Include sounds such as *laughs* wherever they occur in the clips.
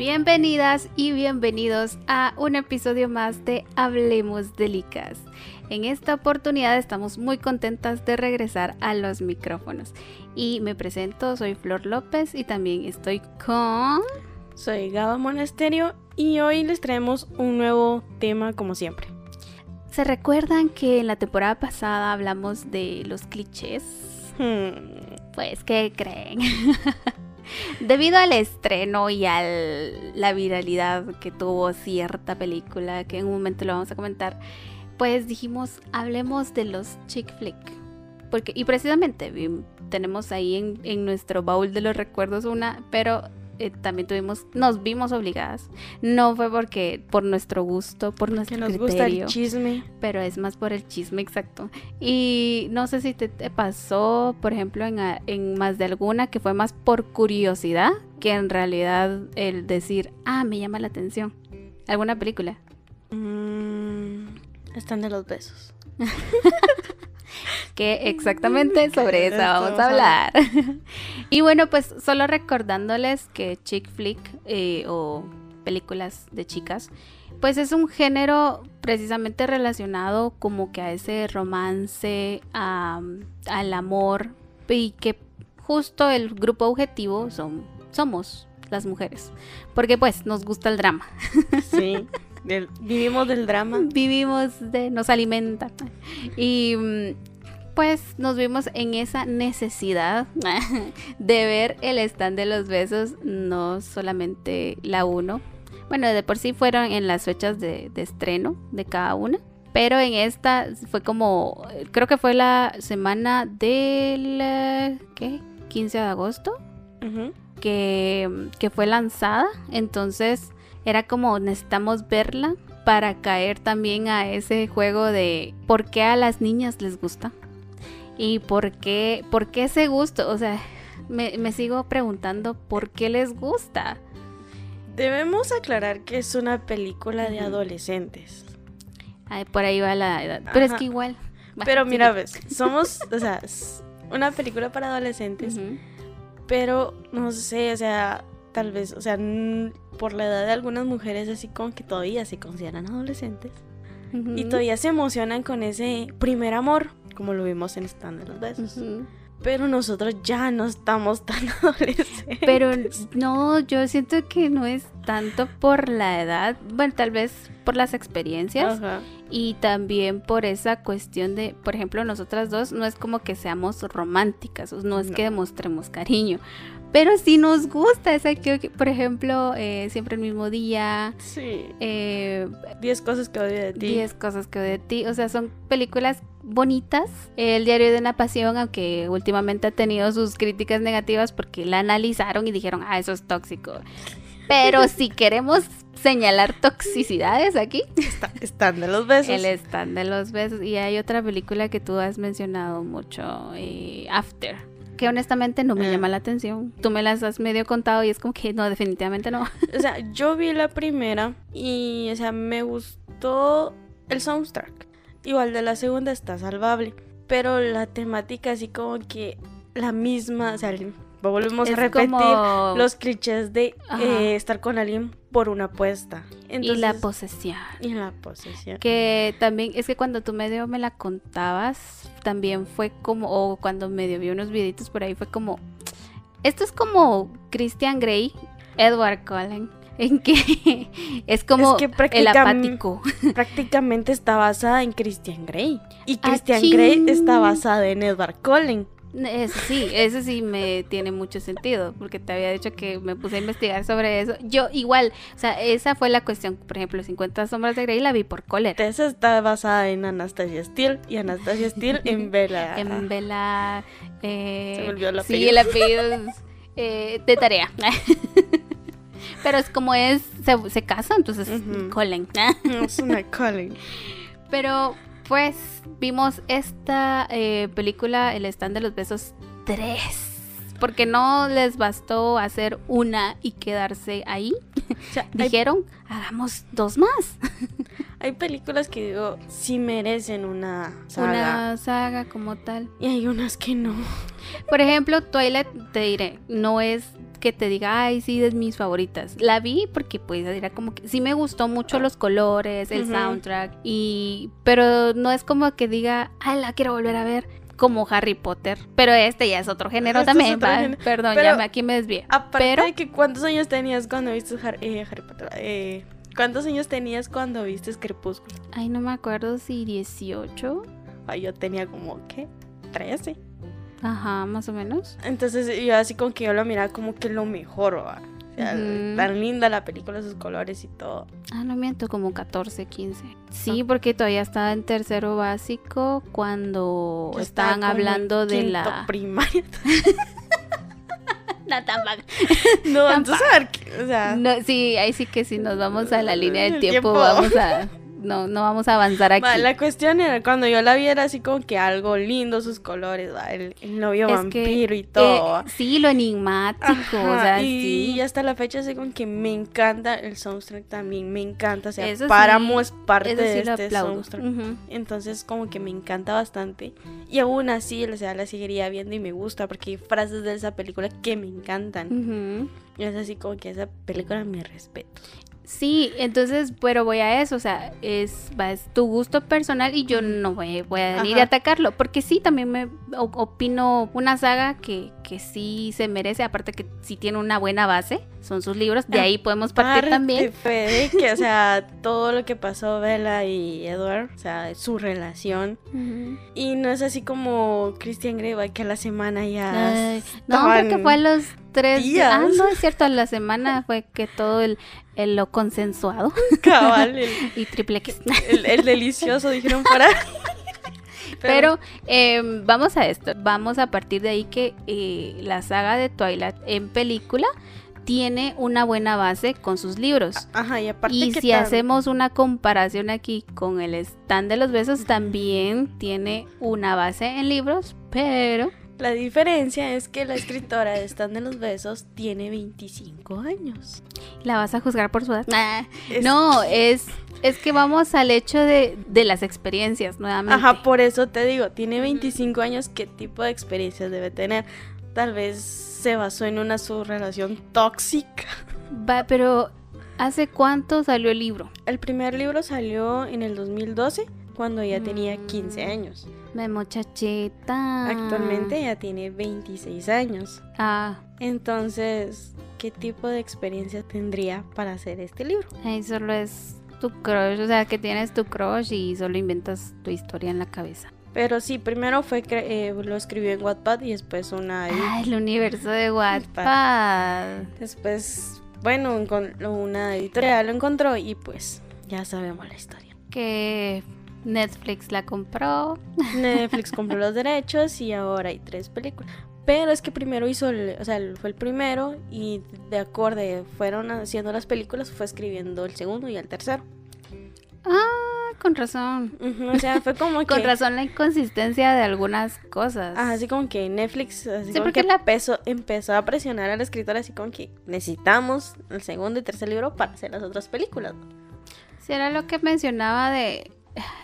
Bienvenidas y bienvenidos a un episodio más de Hablemos de Licas. En esta oportunidad estamos muy contentas de regresar a los micrófonos. Y me presento, soy Flor López y también estoy con... Soy Gaba Monasterio y hoy les traemos un nuevo tema como siempre. ¿Se recuerdan que en la temporada pasada hablamos de los clichés? Hmm. Pues, ¿qué creen? *laughs* *laughs* Debido al estreno y a la viralidad que tuvo cierta película, que en un momento lo vamos a comentar, pues dijimos, hablemos de los chick flick. Porque, y precisamente tenemos ahí en, en nuestro baúl de los recuerdos una, pero eh, también tuvimos, nos vimos obligadas. No fue porque por nuestro gusto, por nuestro Que nos criterio, gusta el chisme. pero es más por el chisme exacto. Y no sé si te, te pasó, por ejemplo, en, en más de alguna que fue más por curiosidad que en realidad el decir, ah, me llama la atención. ¿Alguna película? Mm, están de los besos. *laughs* *laughs* que exactamente sobre eso esto vamos a vamos a hablar. *laughs* y bueno, pues solo recordándoles que chick flick eh, o películas de chicas, pues es un género precisamente relacionado como que a ese romance, a- al amor y que justo el grupo objetivo son, somos las mujeres, porque pues nos gusta el drama. Sí. *laughs* del- vivimos del drama. vivimos de, nos alimenta. Y mm, pues nos vimos en esa necesidad *laughs* de ver el stand de los besos, no solamente la uno. Bueno, de por sí fueron en las fechas de, de estreno de cada una. Pero en esta fue como, creo que fue la semana del, ¿qué? 15 de agosto que, que fue lanzada. Entonces era como necesitamos verla para caer también a ese juego de por qué a las niñas les gusta. Y por qué, por qué ese gusto. O sea, me, me sigo preguntando por qué les gusta. Debemos aclarar que es una película de adolescentes. Ay, por ahí va la edad. Pero es que igual. va, Pero sigue. mira, ves, somos, o sea, *laughs* una película para adolescentes, pero no sé, o sea, tal vez, o sea, por la edad de algunas mujeres así como que todavía se consideran adolescentes y Ujú. todavía se emocionan con ese primer amor, como lo vimos en Stand de los Besos. Ujú. Pero nosotros ya no estamos tan *laughs* adolescentes. Pero no, yo siento que no es tanto por la edad, bueno, tal vez por las experiencias y también por esa cuestión de, por ejemplo, nosotras dos no es como que seamos románticas, no es que No. demostremos cariño, pero sí nos gusta, esa que, por ejemplo, eh, siempre el mismo día, Sí. eh, 10 cosas que odio de ti. 10 cosas que odio de ti, o sea, son películas bonitas. El diario de una pasión, aunque últimamente ha tenido sus críticas negativas porque la analizaron y dijeron, ah, eso es tóxico. Pero si *laughs* queremos señalar toxicidades aquí, Está- Stand de los Besos. el stand de los besos. Y hay otra película que tú has mencionado mucho, eh, After. Que honestamente no me Ah. llama la atención. Tú me las has medio contado y es como que no, definitivamente no. O sea, yo vi la primera y, o sea, me gustó el soundtrack. Igual de la segunda está salvable. Pero la temática así como que la misma, o sea, volvemos Es a repetir como- los clichés de eh, estar con alguien por una apuesta. y la posesión. y la posesión. Que también, es que cuando tú medio me la contabas, también fue como, o cuando medio vi unos videitos por ahí, fue como, esto es como Christian Grey, Edward Cullen, en que *laughs* es como Es que el apático. *laughs* Prácticamente está basada en Christian Grey. Y Ah, Christian Achín. Grey está basada en Edward Cullen. Eso sí, eso sí me tiene mucho sentido, porque te había dicho que me puse a investigar sobre eso. Yo igual, o sea, esa fue la cuestión, por ejemplo, 50 sombras de Grey la vi por cólera. Esa está basada en Anastasia Steele y Anastasia Steele *laughs* en Bella. En Bella... eh, Se me olvidó el Sí, apellido. el apellido es, eh, de tarea. *laughs* Pero es como es, se, se casa, entonces Ujú. Colin. Es una Cullen. *laughs* Pero pues vimos esta eh, película, El stand de los besos 3. Porque no les bastó hacer una y quedarse ahí. O sea, hay, Dijeron, hagamos dos más. *laughs* hay películas que digo, sí merecen una saga. Una saga como tal. Y hay unas que no. Por ejemplo, Twilight, te diré, no es que te diga, ay, sí, es mis favoritas. La vi porque pues era como que sí me gustó mucho los colores, el soundtrack y pero no es como que diga, ay, la quiero volver a ver como Harry Potter, pero este ya es otro género Este es también, otro género. Perdón, Pero ya me, aquí me desvié. Aparte Pero de que cuántos años tenías cuando viste Har- eh, Harry Potter, eh, ¿cuántos años tenías cuando viste Crepúsculo? ay, no me acuerdo si 18. Ay, yo tenía como, ¿qué? 13. Ajá, más o menos. Entonces yo así como que yo lo miraba como que lo mejor, ¿va? O sea, tan linda la película, sus colores y todo. Ah, no miento, como 14, 15. Ah. Sí, porque todavía estaba en tercero básico cuando Yo estaban hablando de la... primaria. *laughs* *laughs* No, tampoco. No, entonces, a ver, qué- o sea, No, sí, ahí sí que si nos vamos a la línea del El tiempo, tiempo. vamos a... No, no vamos a avanzar aquí. la cuestión era cuando yo la vi era así como que algo lindo, sus colores, el, el novio Es que, vampiro y Eh, todo. va. sí, lo enigmático, o Ajá, sea, y, sí. y hasta la fecha así como que me encanta el soundtrack también, me encanta, o sea, Eso sí, Páramo es parte Eso sí de este aplaudo. soundtrack. Entonces como que me encanta bastante y aún así, o sea, la seguiría viendo y me gusta porque hay frases de esa película que me encantan. Y es así como que esa película me respeto. Sí, entonces, pero voy a eso, o sea, es, es tu gusto personal y yo no voy, voy a venir Ajá. a atacarlo, porque sí, también me opino una saga que, que sí se merece, aparte que sí tiene una buena base, son sus libros, de ahí podemos partir Aparte también. que, o sea, *laughs* todo lo que pasó Bella y Edward, o sea, su relación. Y no es así como Christian Grey, que a la semana ya... Ay, no, creo que fue a los tres días. Ah, no, es cierto, a la semana fue que todo el, el lo consensuado cabal, el, *laughs* y triple X. el- el delicioso, dijeron para... *laughs* Pero eh, vamos a esto, vamos a partir de ahí que eh, la saga de Twilight en película tiene una buena base con sus libros. Ajá, y aparte Y que si tan- hacemos una comparación aquí con el stand de los besos, también tiene una base en libros, pero La diferencia es que la escritora de Stand de los Besos tiene 25 años. la vas a juzgar por su edad. Nah. Es- No, es, es que vamos al hecho de, de las experiencias nuevamente. Ajá, por eso te digo, tiene 25 años, ¿qué tipo de experiencias debe tener? Tal vez se basó en una subrelación tóxica. Va, pero ¿hace cuánto salió el libro? El primer libro salió en el 2012, cuando ella tenía Mm. 15 años. Me muchacheta. Actualmente ella tiene 26 años. Ah, Entonces, ¿qué tipo de experiencia tendría para hacer este libro? ahí solo es tu crush, o sea, que tienes tu crush y solo inventas tu historia en la cabeza. Pero sí, primero fue eh, lo escribió en Wattpad y después una Ah, el universo de Wattpad. Después, bueno, una editorial lo encontró y pues ya sabemos la historia. Que Netflix la compró. Netflix compró los derechos y ahora hay tres películas. Pero es que primero hizo, el- o sea, fue el primero y de acorde fueron haciendo las películas, fue escribiendo el segundo y el tercero. Ah, con razón. O sea, fue como *laughs* que... Con razón la inconsistencia de algunas cosas. Ajá, así como que Netflix así Sí, como porque que la- empezó, empezó a presionar a la escritora así como que necesitamos el segundo y tercer libro para hacer las otras películas. Sí, era lo que mencionaba de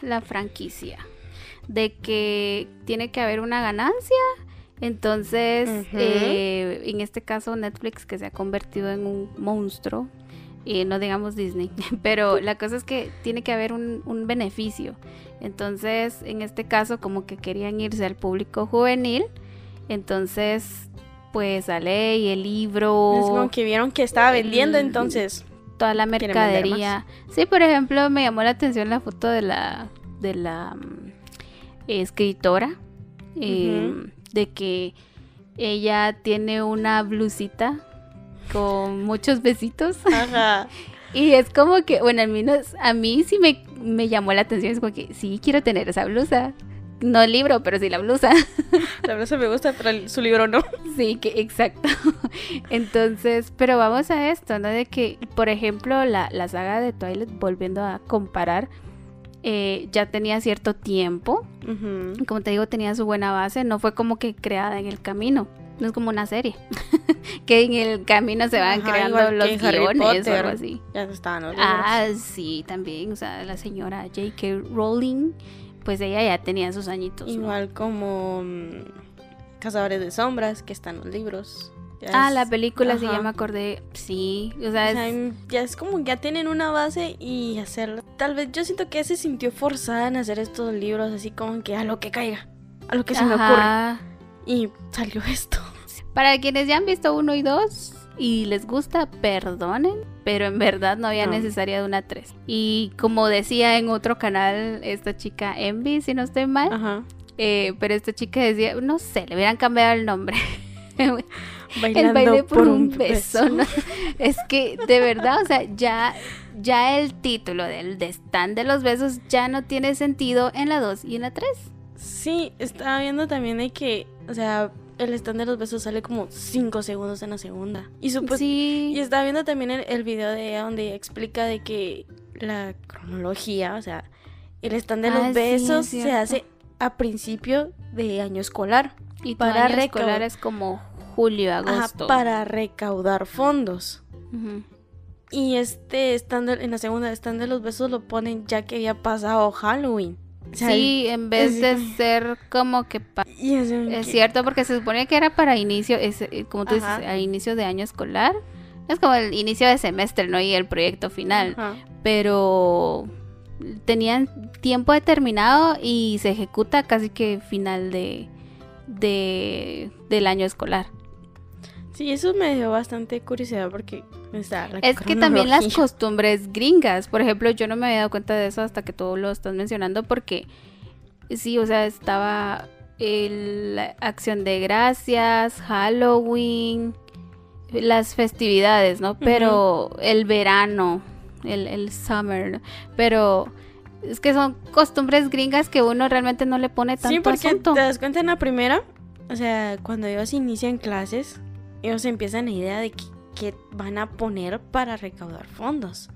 la franquicia. De que tiene que haber una ganancia. Entonces, eh, en este caso Netflix que se ha convertido en un monstruo. Y no digamos Disney. *laughs* Pero la cosa es que tiene que haber un, un beneficio. Entonces, en este caso, como que querían irse al público juvenil. Entonces, pues sale y el libro. Es como que vieron que estaba vendiendo, entonces... toda la mercadería. Sí, por ejemplo, me llamó la atención la foto de la de la mm, escritora eh, Ujú. de que ella tiene una blusita con muchos besitos Ajá. *laughs* y es como que bueno al menos a mí sí me, me llamó la atención es como que sí quiero tener esa blusa no el libro pero sí la blusa *laughs* La se me gusta, pero el- su libro no. Sí, que exacto. *laughs* Entonces, pero vamos a esto, ¿no? De que, por ejemplo, la, la saga de Twilight, volviendo a comparar, eh, ya tenía cierto tiempo. Como te digo, tenía su buena base. No fue como que creada en el camino. No es como una serie. *laughs* que en el camino se van Ajá, creando los guiones o algo así. Ya estaban los libros. Ah, sí, también. O sea, la señora J.K. Rowling, pues ella ya tenía sus añitos. ¿no? Igual como mm, Cazadores de Sombras, que están los libros. ah, la película, ya me acordé. Sí, o sea, ya es como ya tienen una base y hacerlo. Tal vez yo siento que se sintió forzada en hacer estos libros, así como que a lo que caiga, a lo que se me ocurre. Y salió esto. Para quienes ya han visto uno y dos y les gusta, perdonen, pero en verdad no había necesaria de una tres. Y como decía en otro canal, esta chica Envy, si no estoy mal, Ajá. Eh, pero esta chica decía, no sé, le hubieran cambiado el nombre. *laughs* el baile por, un beso. *laughs* es que de verdad, o sea, ya, ya el título del de stand de los besos ya no tiene sentido en la 2 y en la 3. Sí, estaba viendo también de que, o sea, el stand de los besos sale como 5 segundos en la segunda. Y, sí. y estaba viendo también el, video de ella donde explica de que la cronología, o sea, el stand de los ah, besos se hace a principio de año escolar. Y para año escolar es como julio, agosto. para recaudar fondos. Y este stand en la segunda stand de los besos lo ponen ya que había pasado Halloween. Sí, en vez de ser como que... es, cierto, porque se supone que era para inicio, es, eh, como tú dices, a inicio de año escolar. Es como el inicio de semestre, ¿no? Y el proyecto final. Pero tenían tiempo determinado y se ejecuta casi que final de, de del año escolar. Sí, eso me dio bastante curiosidad porque es que también las costumbres gringas, por ejemplo, yo no me había dado cuenta de eso hasta que tú lo estás mencionando porque sí, o sea, estaba la acción de gracias, Halloween, las festividades, ¿no? Pero el verano, el, el summer, pero es que son costumbres gringas que uno realmente no le pone tanto Sí, porque te das cuenta en la primera, o sea, cuando ellos inician clases, ellos empiezan la idea de que, van a poner para recaudar fondos.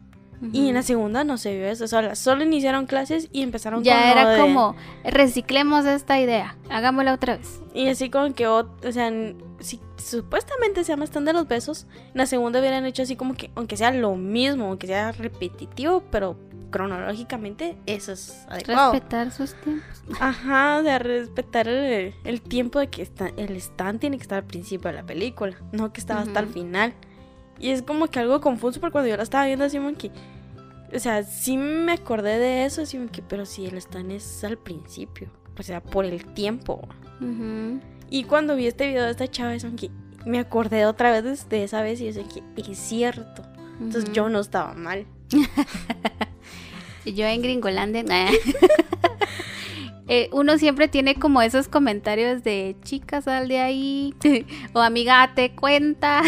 Y en la segunda no se vio eso, o solo iniciaron clases y empezaron Ya era como, reciclemos esta idea, hagámosla otra vez. Y así como que, o, sea, si supuestamente se llama stand de los besos, en la segunda hubieran hecho así como que, aunque sea lo mismo, aunque sea repetitivo, pero cronológicamente eso es adecuado. Respetar sus tiempos. Ajá, o sea, respetar el, tiempo de que está, el stand tiene que estar al principio de la película, no que estaba hasta el final. Y es como que algo confuso porque cuando yo la estaba viendo así como que, o sea, sí me acordé de eso, así como que, pero si el stand es al principio, o sea, por el tiempo. Y cuando vi este video de esta chava, es que me acordé otra vez de, esa vez y es que es cierto. Entonces yo no estaba mal. *laughs* Yo en Gringolandia. *laughs* Eh, uno siempre tiene como esos comentarios de chicas sal de ahí *laughs* o amiga te cuenta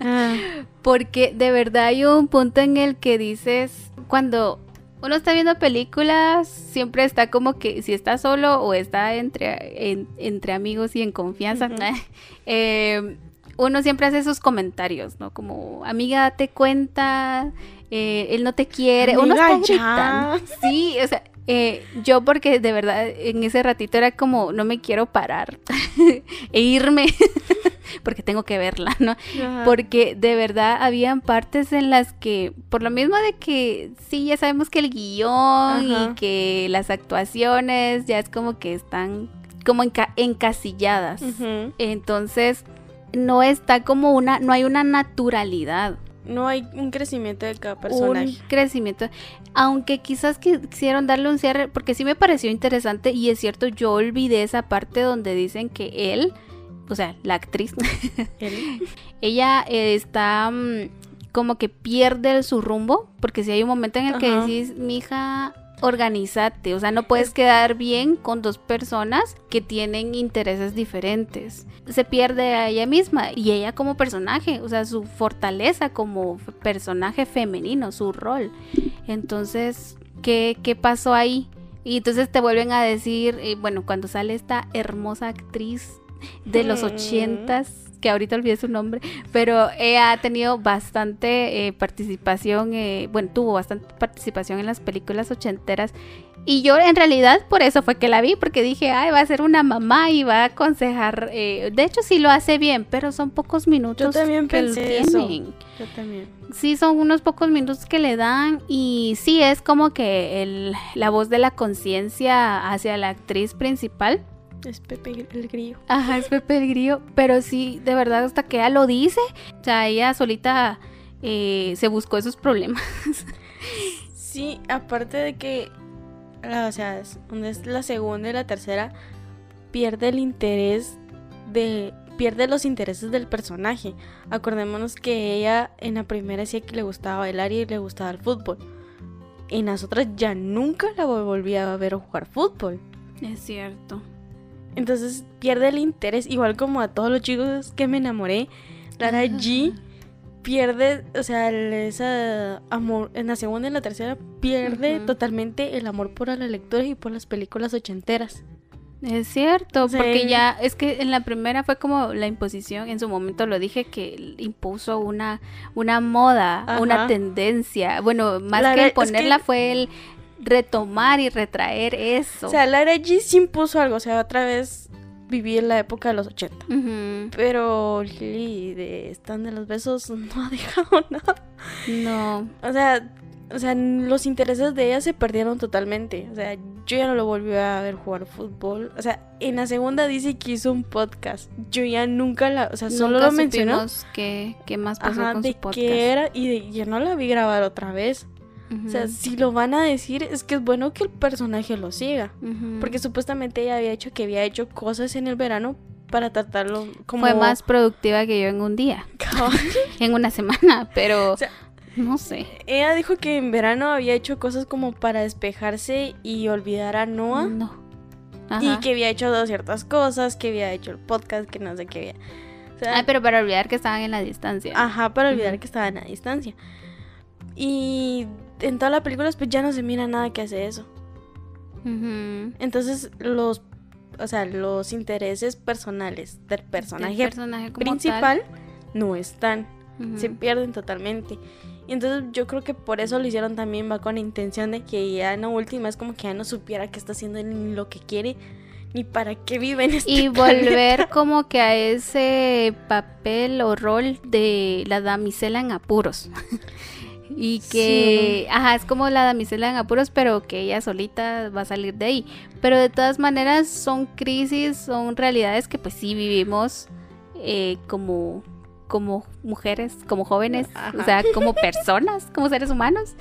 ah. *laughs* porque de verdad hay un punto en el que dices cuando uno está viendo películas siempre está como que si está solo o está entre, entre amigos y en confianza *laughs* eh, uno siempre hace esos comentarios no como amiga te cuenta eh, él no te quiere, uno está gritando. Sí, o sea, eh, yo porque de verdad en ese ratito era como, no me quiero parar *laughs* e irme *laughs* porque tengo que verla, ¿no? Porque de verdad habían partes en las que, por lo mismo de que sí, ya sabemos que el guion y que las actuaciones ya es como que están como encasilladas. Entonces, no está como una, no hay una naturalidad. No hay un crecimiento de cada personaje. Un crecimiento. Aunque quizás quisieron darle un cierre, porque sí me pareció interesante y es cierto, yo olvidé esa parte donde dicen que él, o sea, la actriz, *laughs* ella eh, está mm, como que pierde su rumbo, porque si hay un momento en el que decís, mi hija organízate, o sea, no puedes quedar bien con dos personas que tienen intereses diferentes. Se pierde a ella misma y ella como personaje, o sea, su fortaleza como personaje femenino, su rol. Entonces, ¿qué, qué pasó ahí? Y entonces te vuelven a decir, eh, bueno, cuando sale esta hermosa actriz de los ochentas, que ahorita olvidé su nombre, pero ella ha tenido bastante eh, participación, eh, bueno, tuvo bastante participación en las películas ochenteras. Y yo en realidad por eso fue que la vi, porque dije, ay, va a ser una mamá y va a aconsejar. Eh, de hecho, sí lo hace bien, pero son pocos minutos. Yo también pensé eso. Yo también. Sí, son unos pocos minutos que le dan y sí es como que el, la voz de la conciencia hacia la actriz principal Es Pepe el Grillo. Ajá, es Pepe el Grillo. Pero sí, de verdad, hasta que ella lo dice, o sea, ella solita eh, se buscó esos problemas. *laughs* Sí, aparte de que, la- o sea, es- donde es la segunda y la tercera, pierde el interés de. pierde los intereses del personaje. Acordémonos que ella en la primera decía que le gustaba bailar y le gustaba el fútbol. En las otras ya nunca la volvía a ver jugar fútbol. Es cierto. Entonces pierde el interés, igual como a todos los chicos que me enamoré. Lara G pierde, o sea, esa amor, en la segunda y en la tercera pierde totalmente el amor por la lectura y por las películas ochenteras. Es cierto, porque ya es que en la primera fue como la imposición, en su momento lo dije que impuso una, una moda, Ajá. una tendencia. Bueno, más La que el es que- ponerla fue el retomar y retraer eso. O sea, Lara G sí impuso algo, o sea, otra vez viví en la época de los 80. Ujú. Pero Lily de Están de los Besos *laughs* no ha dejado *laughs* nada. No, O sea, o sea, los intereses de ella se perdieron totalmente. O sea, yo ya no lo volví a ver jugar fútbol. O sea, en la segunda dice que hizo un podcast. Yo ya nunca la, o sea, solo nunca lo mencionó. supimos qué, qué más pasó Ajá, con de su podcast. qué era y de- ya no la vi grabar otra vez. O sea, si lo van a decir, es que es bueno que el personaje lo siga. Porque supuestamente ella había hecho que había hecho cosas en el verano para tratarlo como... fue más productiva que yo en un día, *laughs* en una semana, pero O sea, no sé. Ella dijo que en verano había hecho cosas como para despejarse y olvidar a Noah. No. Y Ajá. que había hecho ciertas cosas, que había hecho el podcast, que no sé qué había. O sea, pero para olvidar que estaban en la distancia. Ajá, para olvidar que estaban a distancia. Y en toda la película pues ya no se mira nada que hace eso. Entonces los, o sea, los intereses personales del personaje principal no están, se pierden totalmente. Y entonces yo creo que por eso lo hicieron también, va con la intención de que ya en la última es como que ya no supiera qué está haciendo ni lo que quiere, ni para qué vive en este Y planeta. volver *laughs* como que a ese papel o rol de la damisela en apuros. Y que, ajá, es como la damisela en apuros, pero que ella solita va a salir de ahí. Pero de todas maneras son crisis, son realidades que pues sí vivimos eh, como, como mujeres, como jóvenes, Ajá. o sea, como *laughs* personas, como seres humanos,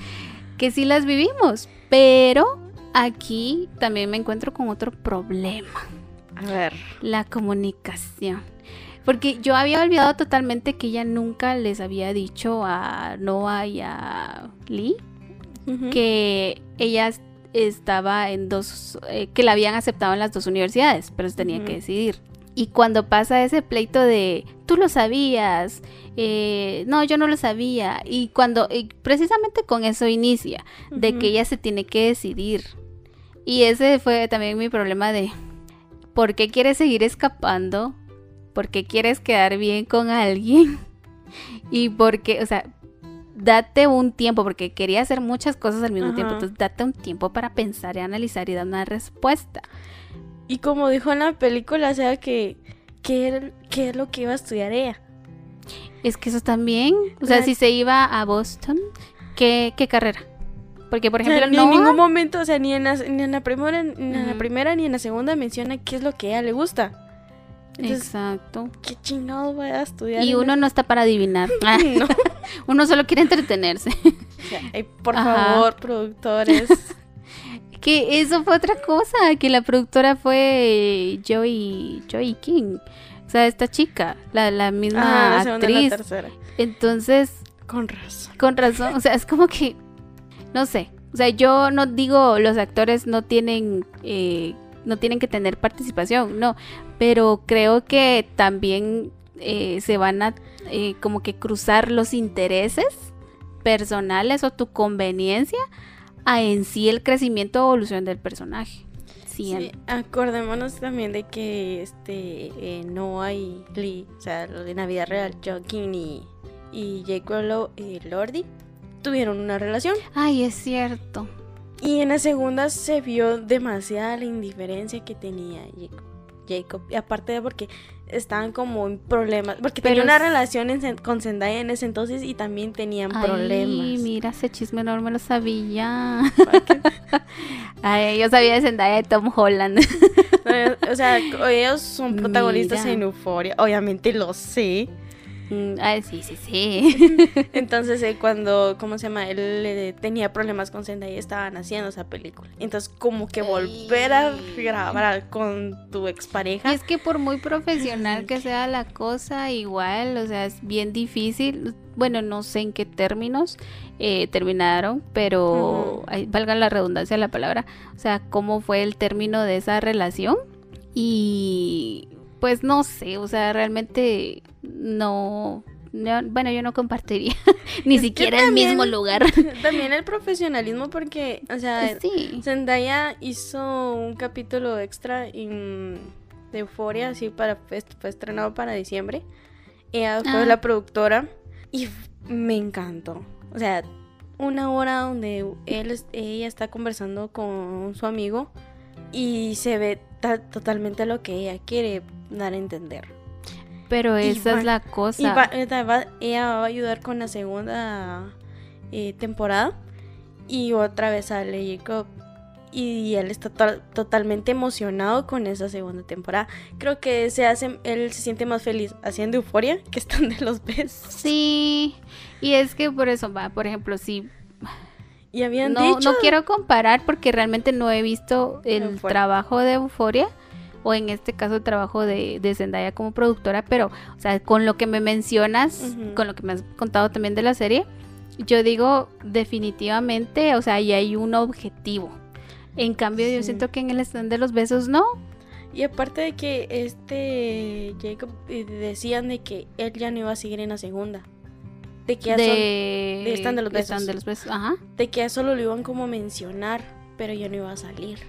que sí las vivimos. Pero aquí también me encuentro con otro problema A ver. la comunicación. Porque yo había olvidado totalmente que ella nunca les había dicho a Noah y a Lee que ella es- estaba en dos, eh, que la habían aceptado en las dos universidades, pero se tenía que decidir. Y cuando pasa ese pleito de, tú lo sabías, eh, no, yo no lo sabía, y cuando, y precisamente con eso inicia, de que ella se tiene que decidir. Y ese fue también mi problema de, ¿por qué quieres seguir escapando? ¿Por qué quieres quedar bien con alguien? *laughs* Y porque, o sea, date un tiempo, porque quería hacer muchas cosas al mismo tiempo, entonces date un tiempo para pensar y analizar y dar una respuesta. Y como dijo en la película, o sea, que qué es lo que iba a estudiar ella. Es que eso también, o sea, La- si se iba a Boston, ¿qué, qué carrera? Porque, por O sea, ejemplo, ni en Noah- ningún momento, o sea, ni en la, ni en la primera, ni en la primera ni en la segunda menciona qué es lo que a ella le gusta. Entonces, Exacto. ¿qué chingados voy a estudiar? Y uno no está para adivinar. Ah, *laughs* No. *laughs* uno solo quiere entretenerse. *laughs* O sea, ay, por Ajá. favor, productores. Que eso fue otra cosa, que la productora fue Joey, Joey King. O sea, esta chica, la, la misma Ajá, la segunda y la actriz. tercera. Entonces, Con razón. con razón, o sea, es como que, no sé, o sea, yo no digo los actores no tienen, eh, no tienen que tener participación, no, pero creo que también eh, se van a eh, como que cruzar los intereses personales o tu conveniencia a en sí el crecimiento o evolución del personaje. Sí, acordémonos también de que este eh, Noah y Lee, o sea, lo de Navidad Real, Joaquín y, y Jake Rollo, eh, Lordi, tuvieron una relación. Ay, es cierto. Y en la segunda se vio demasiada la indiferencia que tenía Jacob. Jacob. Y aparte de porque estaban como en problemas. Porque Pero tenía una relación en con Zendaya en ese entonces y también tenían Ay, problemas. mira, ese chisme no me lo sabía. *laughs* Ay, yo sabía de Zendaya de Tom Holland. *laughs* O sea, ellos son protagonistas Mira. en Euforia. Obviamente lo sé. Ah, sí, sí, sí. *laughs* Entonces, eh, cuando, ¿cómo se llama? Él eh, tenía problemas con Zendaya, estaban haciendo esa película. Entonces, como que volver a grabar con tu Y expareja. es que por muy profesional que sea la cosa, igual, o sea, es bien difícil. Bueno, no sé en qué términos eh, terminaron, pero valga la redundancia de la palabra, o sea, cómo fue el término de esa relación. Y pues no sé, o sea, realmente no, no- bueno, yo no compartiría *laughs* ni Es siquiera el mismo lugar. *laughs* También el profesionalismo, porque, o sea, sí. Zendaya hizo un capítulo extra en- de Euforia, así para fue, fue estrenado para diciembre. Ella fue Ah. la productora y me encantó. O sea, una hora donde él, ella está conversando con su amigo y se ve ta- totalmente lo que ella quiere dar a entender. Pero y esa va- es la Y cosa. ella va, ella va a ayudar con la segunda eh, temporada. Y otra vez sale Jacob. Y él está to- totalmente emocionado con esa segunda temporada. Creo que se hace, él se siente más feliz haciendo euforia que están de los besos. Sí, y es que por eso va, por ejemplo, si Y habían no, dicho. no quiero comparar porque realmente no he visto el Euforia. trabajo de Euforia o en este caso el trabajo de, de Zendaya como productora, pero o sea, con lo que me mencionas, con lo que me has contado también de la serie, yo digo definitivamente, o sea, ahí hay un objetivo. En cambio, yo siento que en el stand de los besos no. Y aparte de que este Jacob eh, decían de que él ya no iba a seguir en la segunda. De que ya, De, de Stand de los Stand Besos. de los besos, ajá. de que ya solo lo iban como a mencionar, pero ya no iba a salir.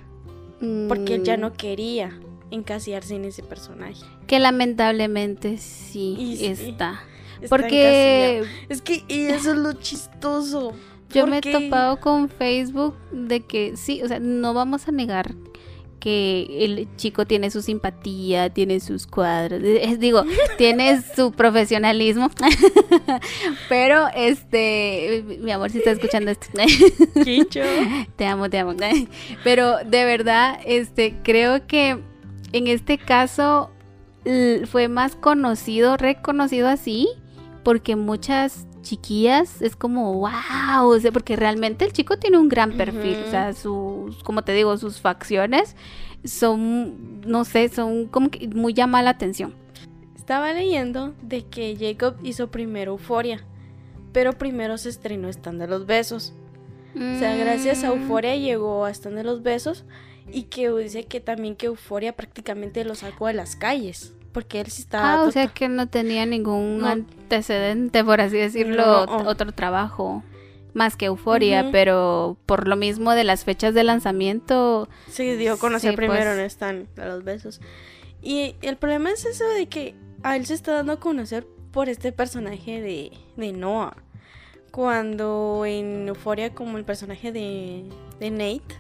Porque él ya Mm, no quería encasillarse en ese personaje. Que lamentablemente sí Y está. Porque. Es que y eso es lo chistoso. yo me he topado con Facebook de que sí, o sea, no vamos a negar que el chico tiene su simpatía, tiene sus cuadros, eh, digo, *laughs* tiene su profesionalismo, *laughs* pero este, mi amor, si está escuchando esto, *laughs* te amo, te amo, pero de verdad, este, creo que en este caso fue más conocido, reconocido así, porque muchas chiquillas es como wow, o sea, porque realmente el chico tiene un gran perfil, o sea, sus, como te digo, sus facciones son, no sé, son como que muy llama la atención. Estaba leyendo de que Jacob hizo primero Euforia, pero primero se estrenó Stand de los Besos. O sea, gracias a Mm. Euforia llegó a Stand de los Besos y que dice que también que Euforia prácticamente lo sacó de las calles, porque él sí estaba Ah, o tota- sea que no tenía ningún No. antecedente, por así decirlo, No. otro trabajo más que Euforia, pero por lo mismo de las fechas de lanzamiento, se dio a conocer Sí, primero pues. en de los Besos. Y el problema es eso de que a él se está dando a conocer por este personaje de, de Noah. Cuando en Euforia como el personaje de, de Nate,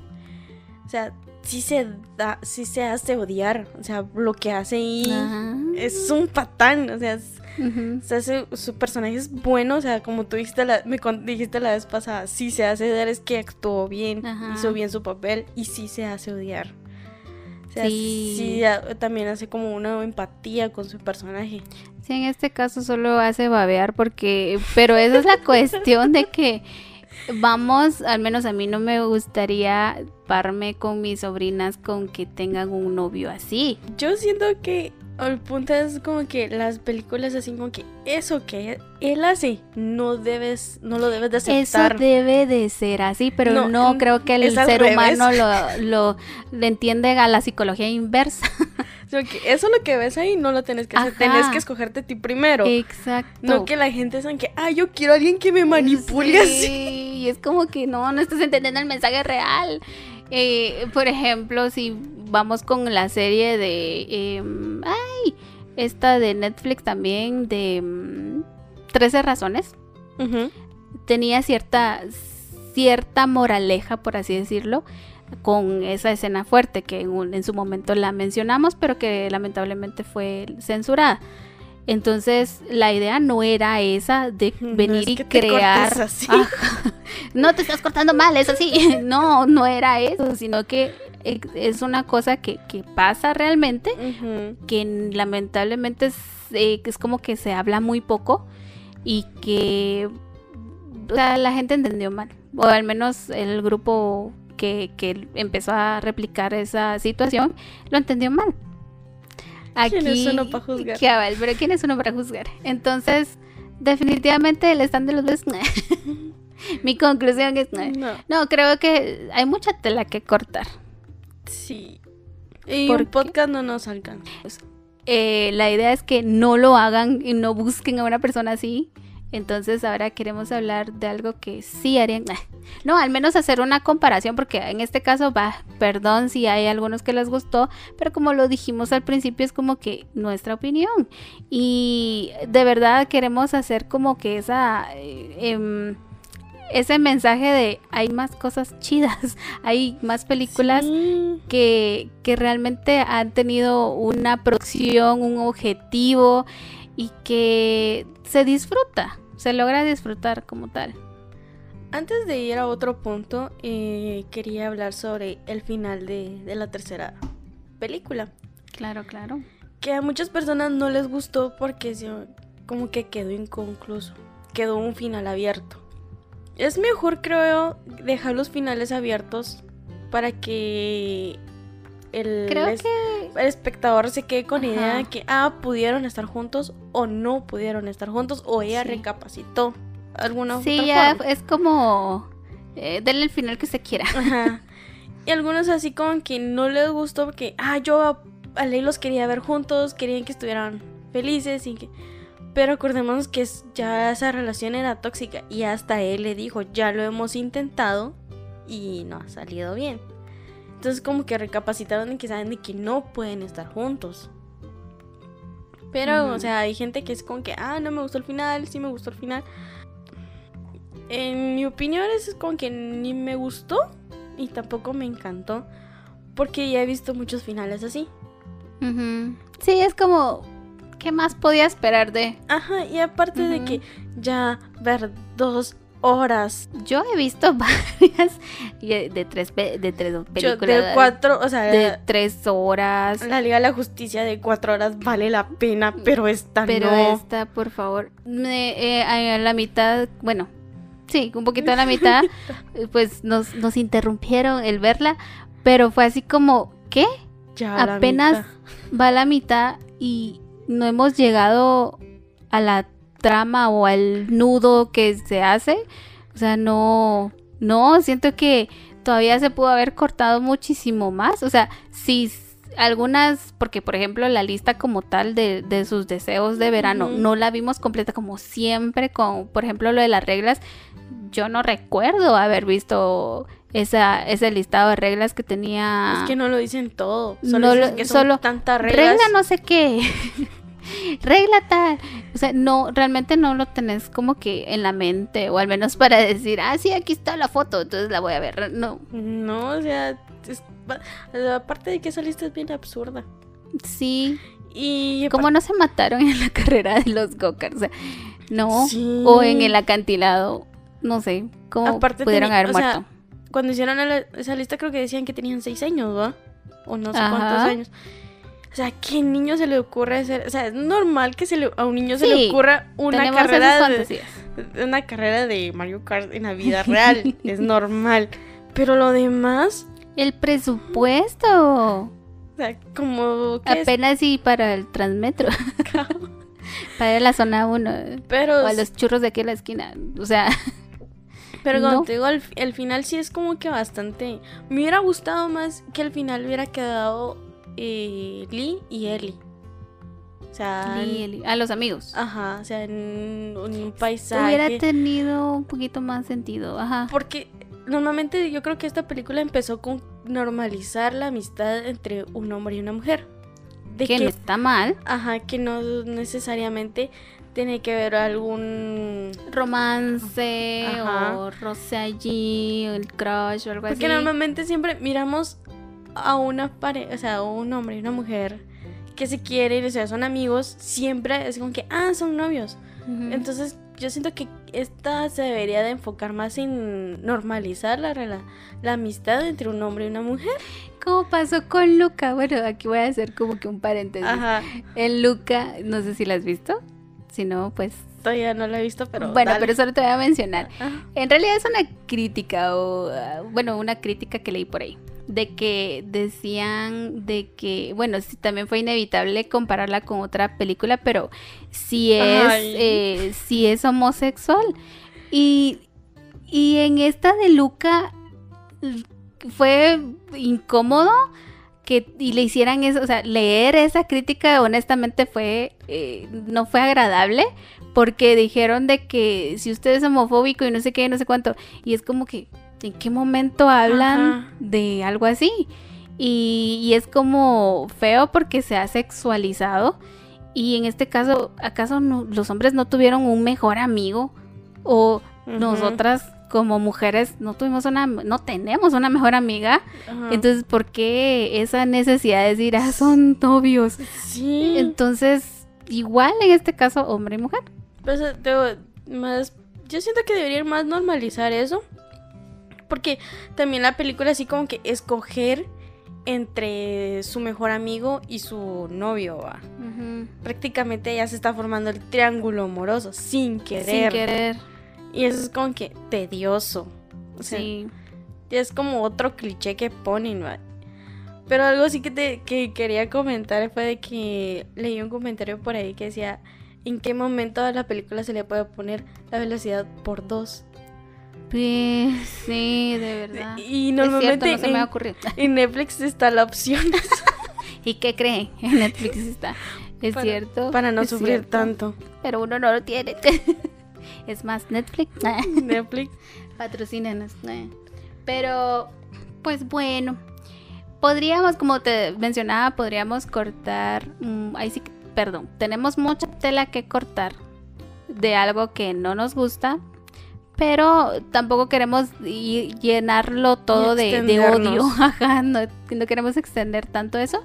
o sea, sí se da, sí se hace odiar, o sea, lo que hace ahí Ajá. es un patán, o sea, es- su personaje es bueno, o sea, como tú dijiste la, me dijiste la vez pasada, sí se hace odiar, es que actuó bien, Ajá. hizo bien su papel y sí se hace odiar. O sea, Sí. sí, a- también hace como una empatía con su personaje. Sí, en este caso solo hace babear porque, pero esa es la cuestión de que vamos, al menos a mí no me gustaría parme con mis sobrinas con que tengan un novio así. Yo siento que el punto es como que las películas así como que eso que él hace no debes, no lo debes de Eso aceptar. debe de ser así, pero no, No, mm, creo que el ser revés. humano lo, lo, entiende a la psicología inversa. *laughs* O sea, que eso lo que ves ahí no lo tienes que hacer, Ajá. tenés que escogerte a ti primero. Exacto. No que la gente sean que, ah, yo quiero a alguien que me manipule así. Y es como que no, no estás entendiendo el mensaje real. Eh, por ejemplo, si vamos con la serie de. em, ay, esta de Netflix también, de. em, 13 razones. Ujú. Tenía cierta. cierta moraleja, por así decirlo. Con esa escena fuerte que en, un- en su momento la mencionamos, pero que lamentablemente fue censurada. Entonces, la idea no era esa de No venir es y que crear. así. Ajá. *laughs* No te estás cortando mal, eso sí. *laughs* No, no era eso, sino que es una cosa que, que pasa realmente, que lamentablemente es, eh, es como que se habla muy poco y que o sea, la gente entendió mal, o al menos el grupo que, que empezó a replicar esa situación lo entendió mal. ¿Quién es uno pa' juzgar? cabal, pero ¿quién es uno para juzgar? Entonces, definitivamente el stand de los dos, *laughs* mi conclusión es, No, no, creo que hay mucha tela que cortar. sí. Y ¿Por un podcast no nos alcanza. Eh, la idea es que no lo hagan y no busquen a una persona así. Entonces ahora queremos hablar de algo que sí harían. *laughs* No, al menos hacer una comparación porque en este caso va, perdón si hay algunos que les gustó, pero como lo dijimos al principio es como que nuestra opinión. Y de verdad queremos hacer como que esa... eh, em, ese mensaje de hay más cosas chidas, *laughs* hay más películas Sí. que, que realmente han tenido una producción, un objetivo y que se disfruta, se logra disfrutar como tal. Antes de ir a otro punto, eh, quería hablar sobre el final de, de la tercera película. Claro, claro. Que a muchas personas no les gustó porque se- como que quedó inconcluso. Quedó un final abierto. Es mejor, creo, dejar los finales abiertos para que el, Creo es- que el espectador se quede con la idea de que, ah, pudieron estar juntos o no pudieron estar juntos o ella Sí. recapacitó. Alguna sí, otra ya forma. es como eh, denle el final que se quiera. Ajá. Y algunos así como que no les gustó porque, ah, yo a, a Ley los quería ver juntos, querían que estuvieran felices y que... Pero acordémonos que ya esa relación era tóxica y hasta él le dijo, ya lo hemos intentado y no ha salido bien. Entonces como que recapacitaron de que saben de que no pueden estar juntos. Pero, o sea, hay gente que es como que, ah, no me gustó el final, sí me gustó el final. En mi opinión es como que ni me gustó y tampoco me encantó. Porque ya he visto muchos finales así. Sí, es como, ¿qué más podía esperar de? Ajá, y aparte de que ya ver dos horas Yo he visto *laughs* varias eh, de tres, de tres yo, películas. de cuatro, o sea, de tres horas. la Liga de la Justicia de cuatro horas vale la pena, pero esta Pero no. esta, por favor, me- eh, a la mitad, bueno, sí, un poquito a la *laughs* mitad, pues nos, nos interrumpieron el verla, pero fue así como, ¿qué? Ya la Apenas va a la mitad y no hemos llegado a la trama o al nudo que se hace. O sea, no, no, siento que todavía se pudo haber cortado muchísimo más. O sea, si algunas, porque por ejemplo la lista como tal de, de sus deseos de verano no la vimos completa como siempre con, por ejemplo, lo de las reglas. Yo no recuerdo haber visto esa, ese listado de reglas que tenía... Es que no lo dicen todo. Solo No dicen lo- que son solo- tantas reglas. regla no sé qué. *laughs* *laughs* regla tal. O sea, no, realmente no lo tenés como que en la mente, o al menos para decir, ah, sí, aquí está la foto, entonces la voy a ver. No, No, o sea, es- aparte de que esa lista es bien absurda. sí. Y ¿Cómo no se mataron en la *laughs* carrera de los go-karts? O sea, no. Sí. O en el acantilado, no sé. ¿Cómo Aparte pudieron haber sea, muerto? cuando hicieron la- esa lista creo que decían que tenían seis años, ¿va? O no sé Ajá. cuántos años. O sea, ¿qué niño se le ocurre hacer? O sea, es normal que se le, a un niño se Sí, le ocurra una carrera de, una carrera de Mario Kart en la vida *laughs* real. es normal. Pero lo demás, El presupuesto. o sea, como es Apenas y para el transmetro. *laughs* para ir a la zona 1. pero O a los churros de aquí a la esquina. O sea, *laughs* Pero No. te digo, el, el final sí es como que bastante. Me hubiera gustado más que al final hubiera quedado eh, Lee y Ellie. O sea, Lee, Eli- a los amigos. ajá, o sea, en un paisaje. Hubiera tenido un poquito más sentido. Ajá. Porque normalmente yo creo que esta película empezó con normalizar la amistad entre un hombre y una mujer. De que que, no está mal. ajá, que no necesariamente tiene que ver algún Romance Ajá. o roce allí, o el crush o algo Porque así. normalmente siempre miramos a una pareja, o sea, a un hombre y una mujer que se quieren, o sea, son amigos, siempre es como que, ah, son novios. Entonces, yo siento que esta se debería de enfocar más en normalizar la, la amistad entre un hombre y una mujer. Como pasó con Luca. Bueno, aquí voy a hacer como que un paréntesis. Ajá. En Luca, no sé si la has visto. Si no, pues. Todavía no la he visto, pero. Bueno, dale. pero solo te voy a mencionar. En realidad es una crítica, o. ah, Bueno, una crítica que leí por ahí. De que decían de que. Bueno, sí, también fue inevitable compararla con otra película, pero sí es. Eh, sí es homosexual. Y. Y en esta de Luca. Fue incómodo que y le hicieran eso, o sea, leer esa crítica honestamente fue eh, no fue agradable porque dijeron de que si usted es homofóbico y no sé qué, no sé cuánto, y es como que en qué momento hablan Ajá. de algo así y, y es como feo porque se ha sexualizado y en este caso, ¿acaso no- los hombres no tuvieron un mejor amigo o nosotras como mujeres no tuvimos una, no tenemos una mejor amiga? Ajá. Entonces, ¿por qué esa necesidad de decir, ah, son novios? Sí. Entonces, igual en este caso, hombre y mujer. Pues, eh, te- más, yo siento que deberían más normalizar eso. Porque también la película así como que escoger entre su mejor amigo y su novio. ¿va? Prácticamente ya se está formando el triángulo amoroso sin querer. Sin querer. Y eso es como que tedioso. O sea, Sí. es como otro cliché que ponen. ¿va? Pero algo sí que, te, que quería comentar fue de que leí un comentario por ahí que decía, ¿en qué momento a la película se le puede poner la velocidad por dos? Pues, sí, de verdad. Y Es normalmente cierto, no se me ha ocurrido. *laughs* en Netflix está la opción *laughs* ¿Y qué creen? En Netflix está. Es Para- cierto. para no sufrir cierto. tanto. Pero uno no lo tiene. *laughs* Es más, Netflix. Netflix. Patrocínenos. eh. Pero, pues bueno. Podríamos, como te mencionaba, podríamos cortar. mm, ahí sí, perdón. Tenemos mucha tela que cortar de algo que no nos gusta. Pero tampoco queremos llenarlo todo de, odio. *laughs* Ajá, no, no queremos extender tanto eso.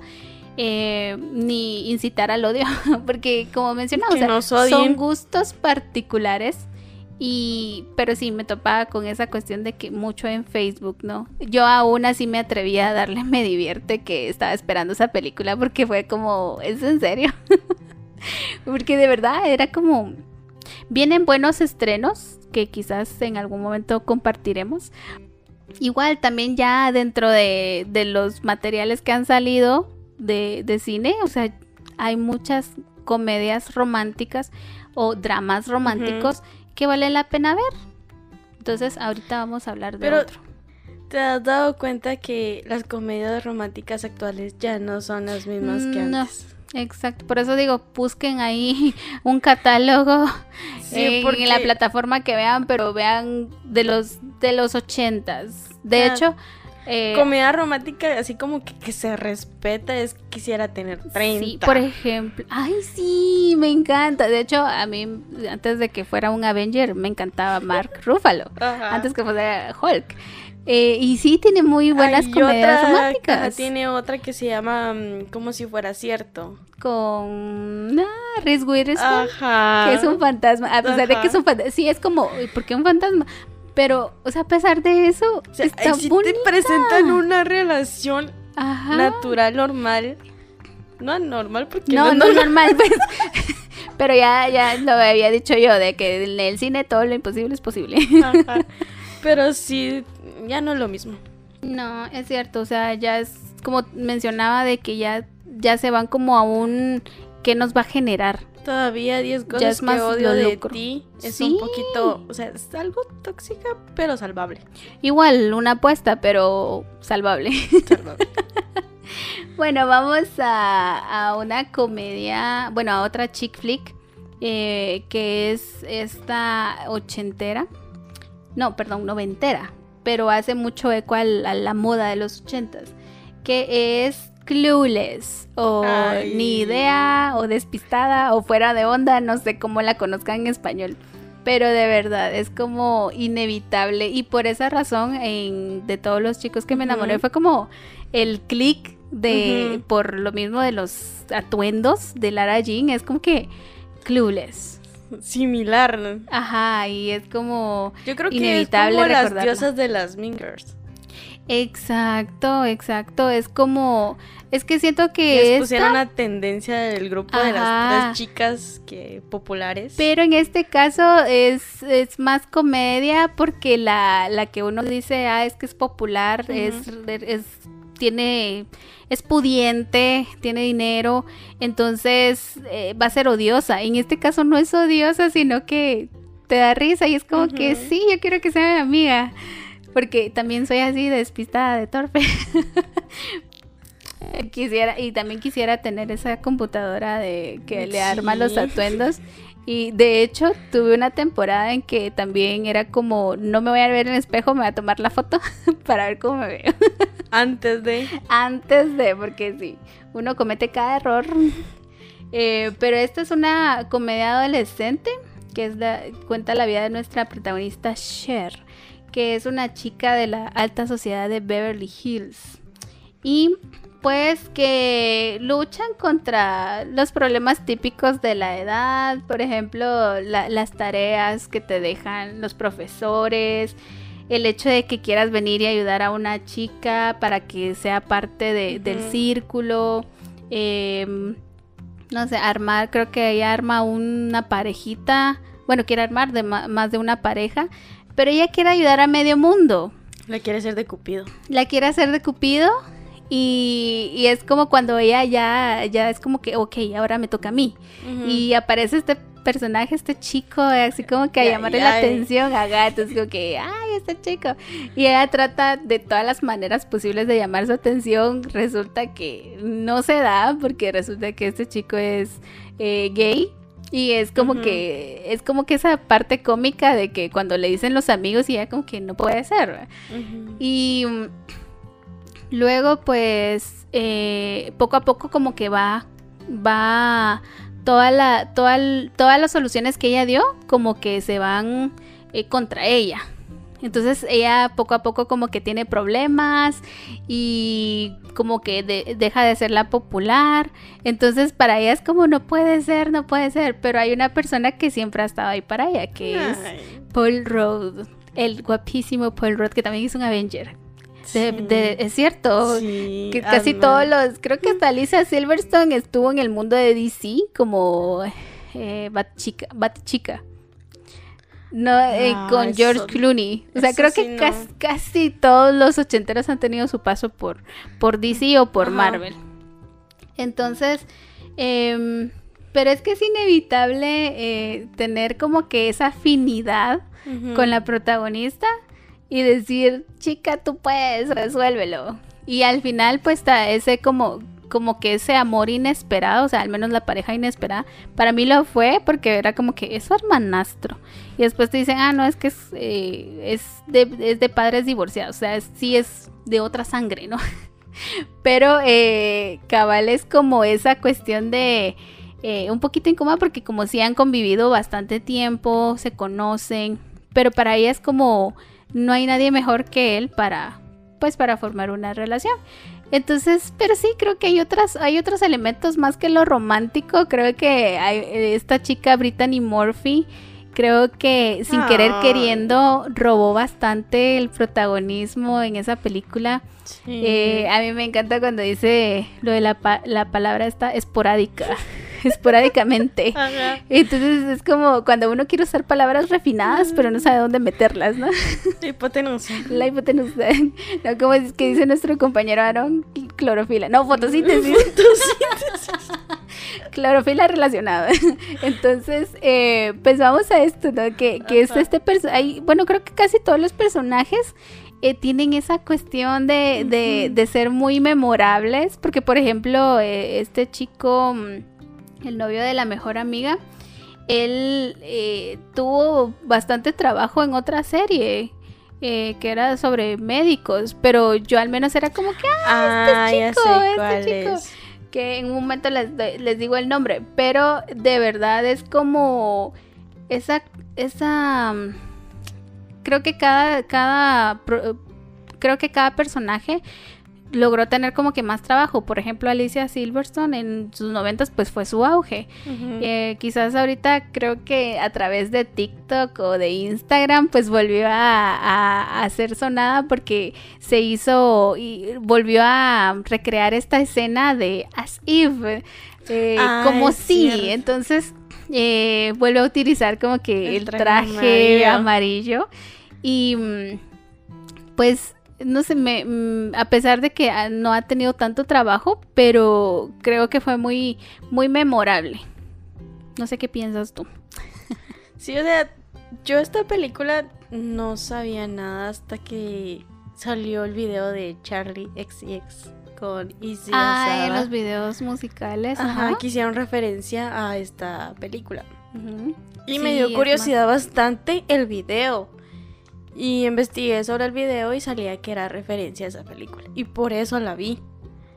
eh, ni incitar al odio. *laughs* Porque, como mencionaba, o sea, son gustos particulares. Y, pero sí, me topaba con esa cuestión de que mucho en Facebook, ¿no? Yo aún así me atrevía a darle me divierte que estaba esperando esa película porque fue como, ¿es en serio? *laughs* porque de verdad era como, vienen buenos estrenos que quizás en algún momento compartiremos. Igual también ya dentro de, de los materiales que han salido de, de cine, o sea, hay muchas comedias románticas o dramas románticos que valen la pena ver. Entonces, ahorita vamos a hablar de Pero- otro. ¿Te has dado cuenta que las comedias románticas actuales ya no son las mismas que No. antes? Exacto, por eso digo, busquen ahí *laughs* un catálogo Sí, en, porque- la plataforma que vean, pero vean de los de los ochentas. De Ah, hecho, eh, Comedia romántica, así como que, que se respeta, es quisiera tener 30. Sí, por ejemplo. Ay, sí, me encanta. De hecho, a mí, antes de que fuera un Avenger, me encantaba Mark *laughs* Ruffalo. Ajá. Antes que fuera Hulk. Eh, y sí, tiene muy buenas Hay comedias otra- románticas. tiene otra que se llama mm, Como si fuera cierto. Con ah, Reese Witherspoon, Ajá. que es un fantasma. A pesar de que es un fantasma. Sí, es como, "Uy, ¿por qué un fantasma? Pero, o sea, a pesar de eso, O sea, está bonita. te presentan una relación Ajá. natural, normal. No anormal, porque No, no, no es normal. normal, pues. *laughs* *laughs* Pero ya, ya lo había dicho yo, de que en el cine todo lo imposible es posible. Ajá. *laughs* Pero sí, ya no es lo mismo. No, es cierto, o sea, ya es como mencionaba de que ya, ya se van como a un que nos va a generar. Todavía 10 Ya cosas es más que odio de ti es Sí. un poquito, o sea, es algo tóxica, pero salvable. Igual, una apuesta, pero salvable. Salvable. *laughs* Bueno, vamos a, a una comedia, bueno, a otra chick flick, eh, que es esta ochentera, no, perdón, noventera, pero hace mucho eco a la moda de los ochentas, que es Clueless, o Ay. ni idea, o despistada, o fuera de onda, no sé cómo la conozcan en español. Pero de verdad, es como inevitable. Y por esa razón, en- de todos los chicos que me enamoré, fue como el click de. Por lo mismo de los atuendos de Lara Jean. Es como que clueless. Similar. Ajá, y es como. Yo creo que Inevitable es como las diosas de las Mingers. Exacto, exacto. Es como. Es que siento que. Les esta- pusieron la tendencia del grupo de las tres chicas que populares. Pero en este caso es, es más comedia porque la, la que uno dice, ah, es que es popular, Ujú. es, es, tiene, es pudiente, tiene dinero, entonces eh, va a ser odiosa. En este caso no es odiosa, sino que te da risa y es como que Ujú. sí, yo quiero que sea mi amiga. Porque también soy así despistada de torpe. *laughs* quisiera, y también quisiera tener esa computadora de que le arma los Sí. atuendos. Y de hecho, tuve una temporada en que también era como, no me voy a ver en el espejo, me voy a tomar la foto *laughs* para ver cómo me veo. Antes de. Antes de, porque sí, uno comete cada error. Eh, pero esta es una comedia adolescente que es la, cuenta la vida de nuestra protagonista Cher, que es una chica de la alta sociedad de Beverly Hills. Y pues que luchan contra los problemas típicos de la edad, por ejemplo, la- las tareas que te dejan los profesores, el hecho de que quieras venir y ayudar a una chica para que sea parte de- del círculo, em, no sé, armar, creo que ella arma una parejita, bueno, quiere armar de más de una pareja, pero ella quiere ayudar a medio mundo La quiere ser de Cupido. la quiere hacer de Cupido y, y es como cuando ella ya, ya es como que, ok, ahora me toca a mí. Y aparece este personaje, este chico, así como que a Ay, llamarle la ay. atención a gatos, como que, ay, este chico. Y ella trata de todas las maneras posibles de llamar su atención. Resulta que no se da porque resulta que este chico es eh, gay. Y es como que es como que esa parte cómica de que cuando le dicen los amigos y ella como que no puede ser. Y mm, luego, pues, eh, poco a poco como que va, va, toda la, toda todas las soluciones que ella dio, como que se van eh, contra ella. Entonces ella poco a poco como que tiene problemas y como que de- deja de ser la popular. Entonces para ella es como no puede ser, no puede ser. Pero hay una persona que siempre ha estado ahí para ella, que es Paul Rudd, el guapísimo Paul Rudd, que también es un Avenger. De- sí. de- es cierto. Sí, Que casi todos los, creo que hasta *laughs* Lisa Silverstone estuvo en el mundo de DC como eh, Batchica, Batchica. No, eh, Ah, con George eso- Clooney. O sea, creo sí que no. casi todos los ochenteros han tenido su paso por, por DC o por Ajá. Marvel. Entonces, em, pero es que es inevitable eh, tener como que esa afinidad con la protagonista y decir, chica, tú puedes, resuélvelo. Y al final, pues ese como, como que ese amor inesperado, o sea, al menos la pareja inesperada, para mí lo fue porque era como que es su hermanastro. Y después te dicen, ah, no, es que es, eh, es, de, es de padres divorciados, o sea, es- sí es de otra sangre, ¿no? *laughs* Pero eh, cabal es como esa cuestión de eh, un poquito incómoda porque como si han convivido bastante tiempo, se conocen, pero para ella es como no hay nadie mejor que él para pues para formar una relación. Entonces, pero sí creo que hay otras hay otros elementos más que lo romántico, creo que hay, esta chica Brittany Murphy creo que sin querer queriendo robó bastante el protagonismo en esa película. Sí. Eh, a mí me encanta cuando dice lo de la, pa- la palabra esta esporádica, *laughs* *laughs* esporádicamente. *laughs* Ajá. Entonces es como cuando uno quiere usar palabras refinadas, pero no sabe dónde meterlas, ¿no? Hipotenusa. La hipotenusa. *laughs* No, como es que dice nuestro compañero Aaron, clorofila. No, fotosíntesis. clorofila relacionado. Entonces, eh, pues vamos a esto, ¿no? Que, que es este personaje. Bueno, creo que casi todos los personajes eh, tienen esa cuestión de, de, de ser muy memorables. Porque, por ejemplo, eh, este chico, mm, el novio de la mejor amiga, él eh, tuvo bastante trabajo en otra serie. eh, que era sobre médicos, pero yo al menos era como que Ah, ya chico, sé este chico. es. que en un momento les, les digo el nombre, pero de verdad es como esa, esa, creo que cada, cada, creo que cada personaje logró tener como que más trabajo. Por ejemplo, Alicia Silverstone en sus noventas pues fue su auge. Eh, quizás ahorita creo que a través de TikTok o de Instagram pues volvió a, a, ser sonada porque se hizo y volvió a recrear esta escena de As If. Eh, como si, entonces eh, vuelve a utilizar como que el, traje, amarillo. y mm, pues no sé, me, mm, a pesar de que no ha tenido tanto trabajo, pero creo que fue muy, muy memorable. No sé qué piensas tú. Sí, o sea, yo esta película no sabía nada hasta que salió el video de Charlie XCX con Izzy Ah, en los videos musicales. Ajá, que hicieron referencia a esta película. Y me dio curiosidad bastante el video. Y investigué sobre el video y salía que era referencia a esa película. Y por eso la vi.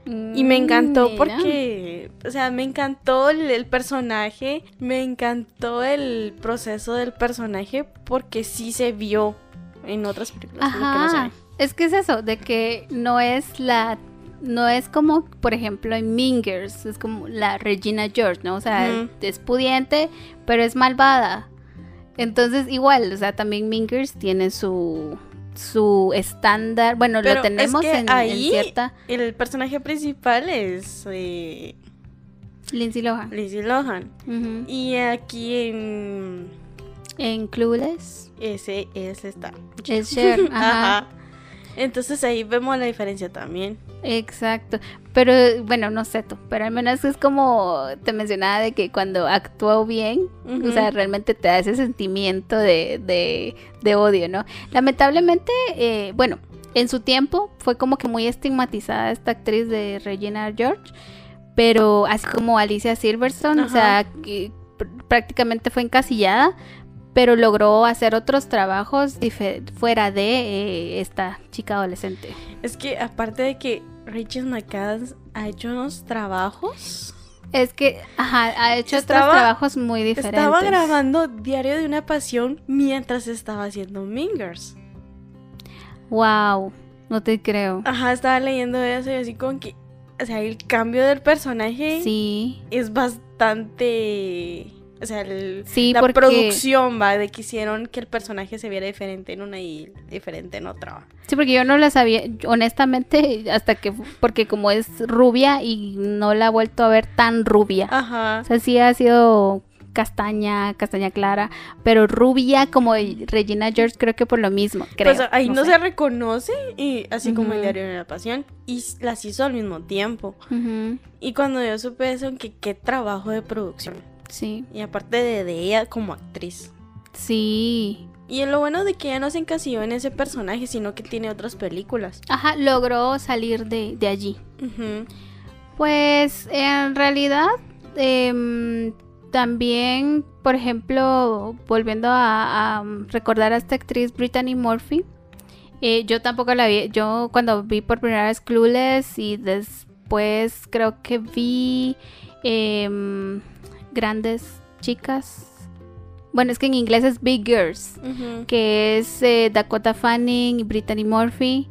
y me encantó mm, porque, o sea, me encantó el, personaje, me encantó el proceso del personaje porque sí se vio en otras películas. Ajá. Es que es eso, de que no es la no es como, por ejemplo, en Mingers, es como la Regina George, ¿no? O sea, es pudiente, pero es malvada. Entonces, igual, o sea, también Mingers tiene su su estándar. Bueno, lo tenemos en, cierta. El personaje principal es eh... Lindsay Lohan. Lindsay Lohan. Y aquí en. En Clueless. Ese es está. Es Cher. *laughs* Ajá. Entonces ahí vemos la diferencia también. Exacto. Pero bueno, no sé tú, pero al menos es como te mencionaba de que cuando actuó bien, o sea, realmente te da ese sentimiento de, de, odio, ¿no? Lamentablemente, eh, bueno, en su tiempo fue como que muy estigmatizada esta actriz de Regina George, pero así como Alicia Silverstone, o sea, que prácticamente fue encasillada, pero logró hacer otros trabajos fuera de eh, esta chica adolescente. Es que aparte de que Rachel McAdams ha hecho unos trabajos. Es que, ajá, ha hecho otros trabajos muy diferentes. Estaba grabando Diario de una Pasión mientras estaba haciendo Mingers. Wow, no te creo. Ajá, estaba leyendo eso y así con que, o sea, el cambio del personaje sí. es bastante o sea, la producción va de que hicieron que el personaje se viera diferente en una y diferente en otra. Sí, porque yo no la sabía, honestamente, hasta que, porque como es rubia y no la he vuelto a ver tan rubia. Ajá. O sea, sí ha sido castaña, castaña clara, pero rubia como Regina George creo que por lo mismo, creo. Pues ahí no, se reconoce, y así como el diario de la pasión, y las hizo al mismo tiempo. Y cuando yo supe eso, que qué trabajo de producción. Sí. Y aparte de, ella como actriz. Sí. Y lo bueno de que ella no se encasilló en ese personaje, sino que tiene otras películas. Ajá, logró salir de, allí. Pues en realidad, em, también, por ejemplo, volviendo a, recordar a esta actriz Brittany Murphy, eh, yo tampoco la vi, yo cuando vi por primera vez Clueless y después creo que vi... Em, grandes chicas. Bueno, es que en inglés es Big Girls, que es eh, Dakota Fanning y Brittany Murphy,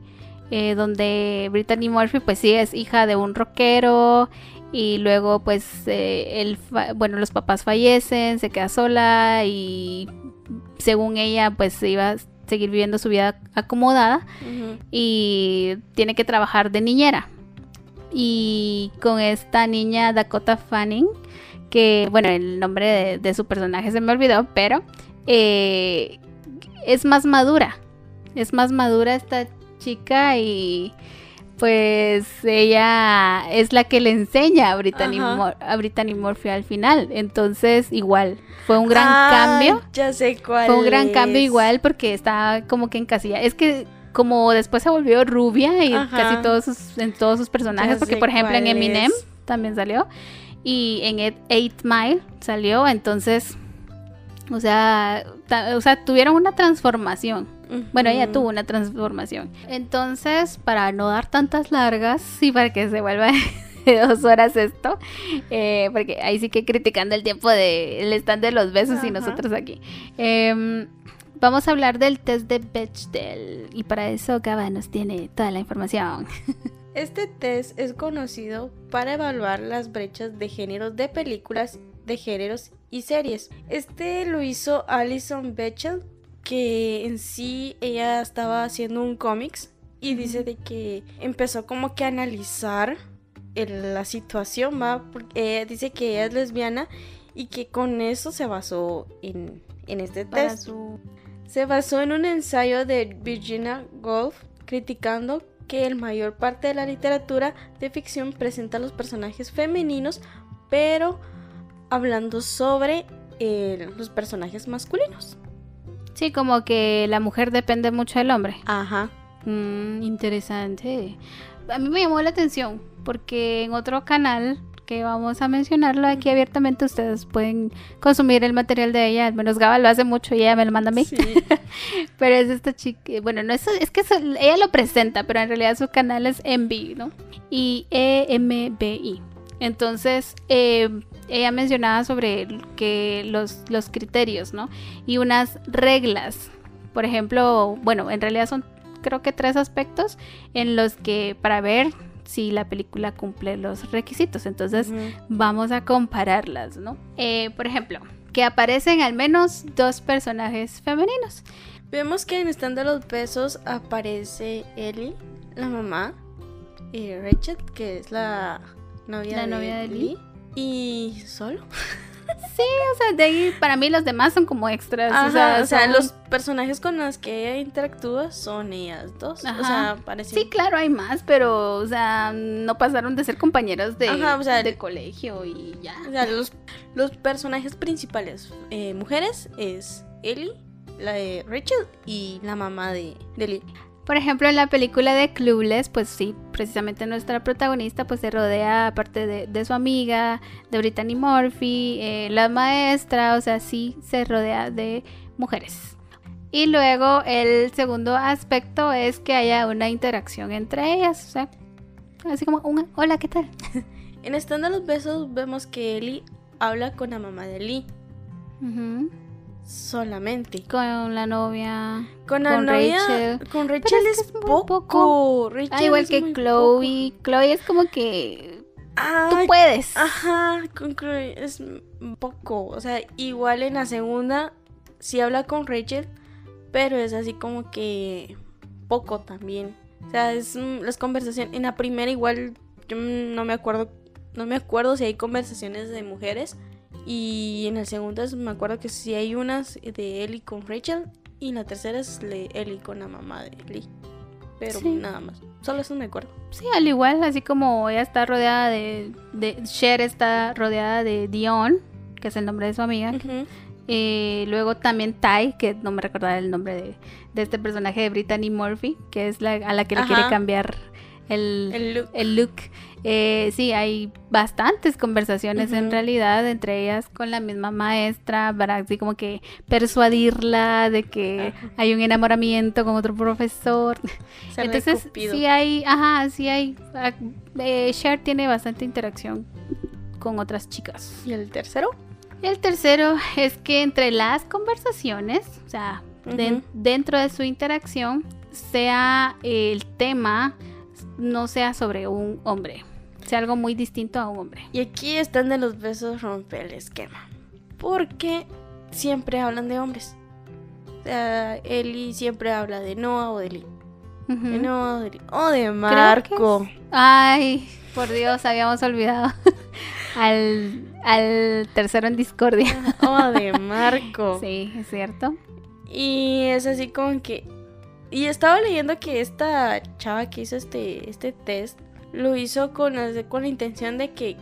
eh, donde Brittany Murphy pues sí es hija de un rockero y luego pues eh, bueno, los papás fallecen, se queda sola y según ella pues iba a seguir viviendo su vida acomodada y tiene que trabajar de niñera. Y con esta niña Dakota Fanning, que, bueno, el nombre de, su personaje se me olvidó, pero eh, es más madura. Es más madura esta chica y pues ella es la que le enseña a Brittany, a Brittany Murphy al final. Entonces, igual, fue un gran ah, cambio. Ya sé cuál. Fue un gran cambio igual porque está como que en casilla. Es que como después se volvió rubia y casi todos sus, en todos sus personajes, porque por ejemplo en Eminem también salió y en Eight Mile salió, entonces, o sea, o sea, tuvieron una transformación. Bueno, ella tuvo una transformación. Entonces, para no dar tantas largas y para que se vuelva *laughs* de dos horas esto, eh, porque ahí sí que criticando el tiempo del stand de los besos y nosotros aquí. Em, vamos a hablar del test de Bechdel y para eso Gaba nos tiene toda la información. *laughs* Este test es conocido para evaluar las brechas de géneros de películas, de géneros y series. Este lo hizo Alison Bechdel, que en sí ella estaba haciendo un cómics y dice de que empezó como que a analizar la situación, ¿va? Porque dice que ella es lesbiana y que con eso se basó en, este test. Se basó en un ensayo de Virginia Woolf criticando que el mayor parte de la literatura de ficción presenta a los personajes femeninos, pero hablando sobre eh, los personajes masculinos. Sí, como que la mujer depende mucho del hombre. Ajá. Mm, interesante. A mí me llamó la atención porque en otro canal que vamos a mencionarlo aquí abiertamente, ustedes pueden consumir el material de ella, al menos Gaba lo hace mucho y ella me lo manda a mí. *laughs* pero es esta chica, bueno, no es, es que ella lo presenta, pero en realidad su canal es MB, ¿no? Y E-M-B-I. Entonces, eh, ella mencionaba sobre que los, los criterios, ¿no? Y unas reglas. Por ejemplo, bueno, en realidad son creo que tres aspectos en los que para ver si la película cumple los requisitos. Entonces vamos a compararlas, ¿no? Eh, por ejemplo, que aparecen al menos dos personajes femeninos. Vemos que en Stand de los Besos aparece Ellie, la mamá, y Rachel, que es la novia, la de, novia de Ellie. Y solo. *laughs* Sí, o sea, de ahí para mí los demás son como extras. o sea, los personajes con los que ella interactúa son ellas dos. O sea, parece. Sí, claro, hay más, pero, o sea, no pasaron de ser compañeros de, de colegio y ya. O sea, los, los personajes principales eh, mujeres es Ellie, la de Rachel y la mamá de, de Lily. Por ejemplo, en la película de Clueless, pues sí, precisamente nuestra protagonista pues se rodea, aparte de, su amiga, de Brittany Murphy, eh, la maestra, o sea, sí se rodea de mujeres. Y luego el segundo aspecto es que haya una interacción entre ellas, o sea, así como un hola, ¿qué tal? *laughs* en Estando los Besos vemos que Ellie habla con la mamá de Lee solamente. Con la novia. Con la novia. Rachel. Con Rachel es, poco. ah, igual que Chloe. Chloe es como que. tú puedes. Ajá, con Chloe es poco. O sea, igual en la segunda sí habla con Rachel, pero es así como que poco también. O sea, es mm, las conversaciones. En la primera igual yo no me acuerdo. No me acuerdo si hay conversaciones de mujeres. Y en el segundo me acuerdo que sí hay unas de Ellie con Rachel. Y en la tercera es de Ellie con la mamá de Ellie. Pero nada más. Solo eso me acuerdo. Sí, al igual, así como ella está rodeada de, de. Cher está rodeada de Dion, que es el nombre de su amiga. Eh, luego también Ty, que no me recordaba el nombre de, de este personaje de Brittany Murphy, que es la, a la que le quiere cambiar el, el look. Eh, sí, hay bastantes conversaciones en realidad entre ellas con la misma maestra para así como que persuadirla de que hay un enamoramiento con otro profesor. Entonces sí hay, ajá, sí hay. Ah, eh, Cher tiene bastante interacción con otras chicas. ¿Y el tercero? El tercero es que entre las conversaciones, o sea, dentro de su interacción, sea el tema no sea sobre un hombre, sea algo muy distinto a un hombre. Y aquí están de los besos rompe el esquema. Porque siempre hablan de hombres. O sea, Eli siempre habla de Noah o de Lee. De Noah o de Lee. O de Marco. Ay, por Dios, habíamos olvidado. *laughs* al, al tercero en discordia. *laughs* o de Marco. Sí, es cierto. Y es así como que y estaba leyendo que esta chava que hizo este, este test lo hizo con, con la intención de que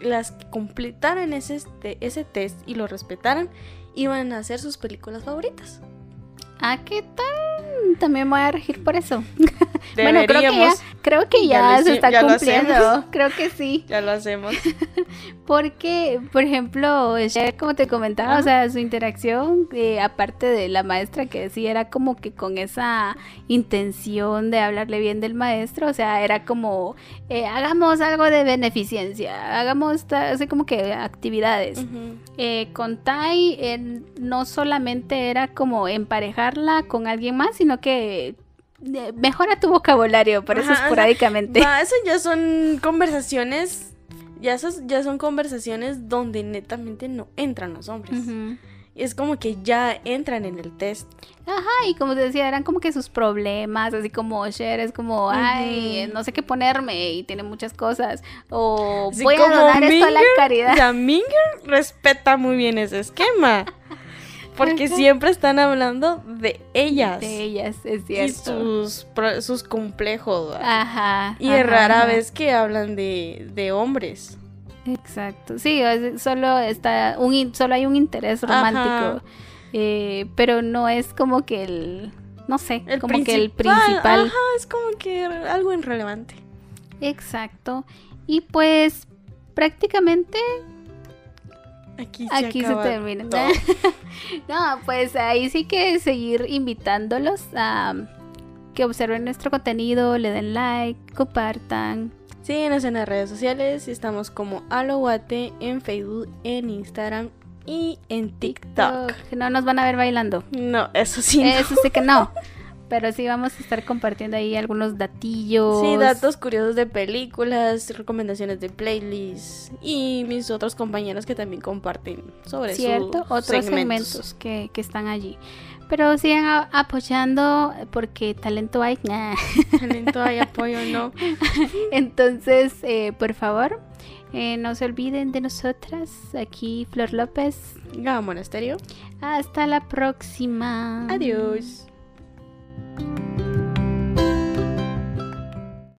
las que completaran ese, este, ese test y lo respetaran iban a hacer sus películas favoritas. Ah, ¿qué tal? También voy a regir por eso. *laughs* bueno, creo que ya, creo que ya, se está cumpliendo. *laughs* Creo que sí. *laughs* Ya lo hacemos. Porque, por ejemplo, como te comentaba, o sea, su interacción, eh, aparte de la maestra que sí era como que con esa intención de hablarle bien del maestro, o sea, era como, eh, hagamos algo de beneficencia, hagamos así como que actividades. Eh, con Tai no solamente era como emparejarla con alguien más, sino que eh, mejora tu vocabulario, por eso Ajá, o sea, esporádicamente. Va, eso ya son conversaciones. Ya, esos, ya son conversaciones donde netamente no entran los hombres. Y es como que ya entran en el test. Ajá, y como te decía, eran como que sus problemas, así como Cher es como, ay, Ujú. no sé qué ponerme y tiene muchas cosas. O voy a donar esto a la Minger, caridad. O sea, Minger respeta muy bien ese esquema. *laughs* Porque siempre están hablando de ellas. De ellas, es y cierto. sus, pro- sus complejos. Ajá. y ajá, es rara ajá. vez que hablan de, de hombres. Exacto. Sí, solo está un solo hay un interés romántico. Eh, pero no es como que el no sé, El como que el principal, principal. Ajá, es como que algo irrelevante. Exacto. Y pues prácticamente Aquí, aquí se termina. todo. *laughs* no, pues ahí sí que seguir invitándolos a que observen nuestro contenido, le den like, compartan. Síguenos en las redes sociales. Estamos como Aloguate en Facebook, en Instagram y en TikTok. Que no nos van a ver bailando. No, eso sí. no. Eso sí que no. *laughs* Pero sí vamos a estar compartiendo ahí algunos datillos. Sí, datos curiosos de películas, recomendaciones de playlists y mis otros compañeros que también comparten sobre Cierto, sus otros segmentos. segmentos que, que están allí. Pero sigan apoyando porque talento hay. *laughs* Nah. Talento hay apoyo, no. *laughs* Entonces, eh, por favor, eh, no se olviden de nosotras. Aquí Flor López. Gama Monasterio. Hasta la próxima. Adiós. Bye.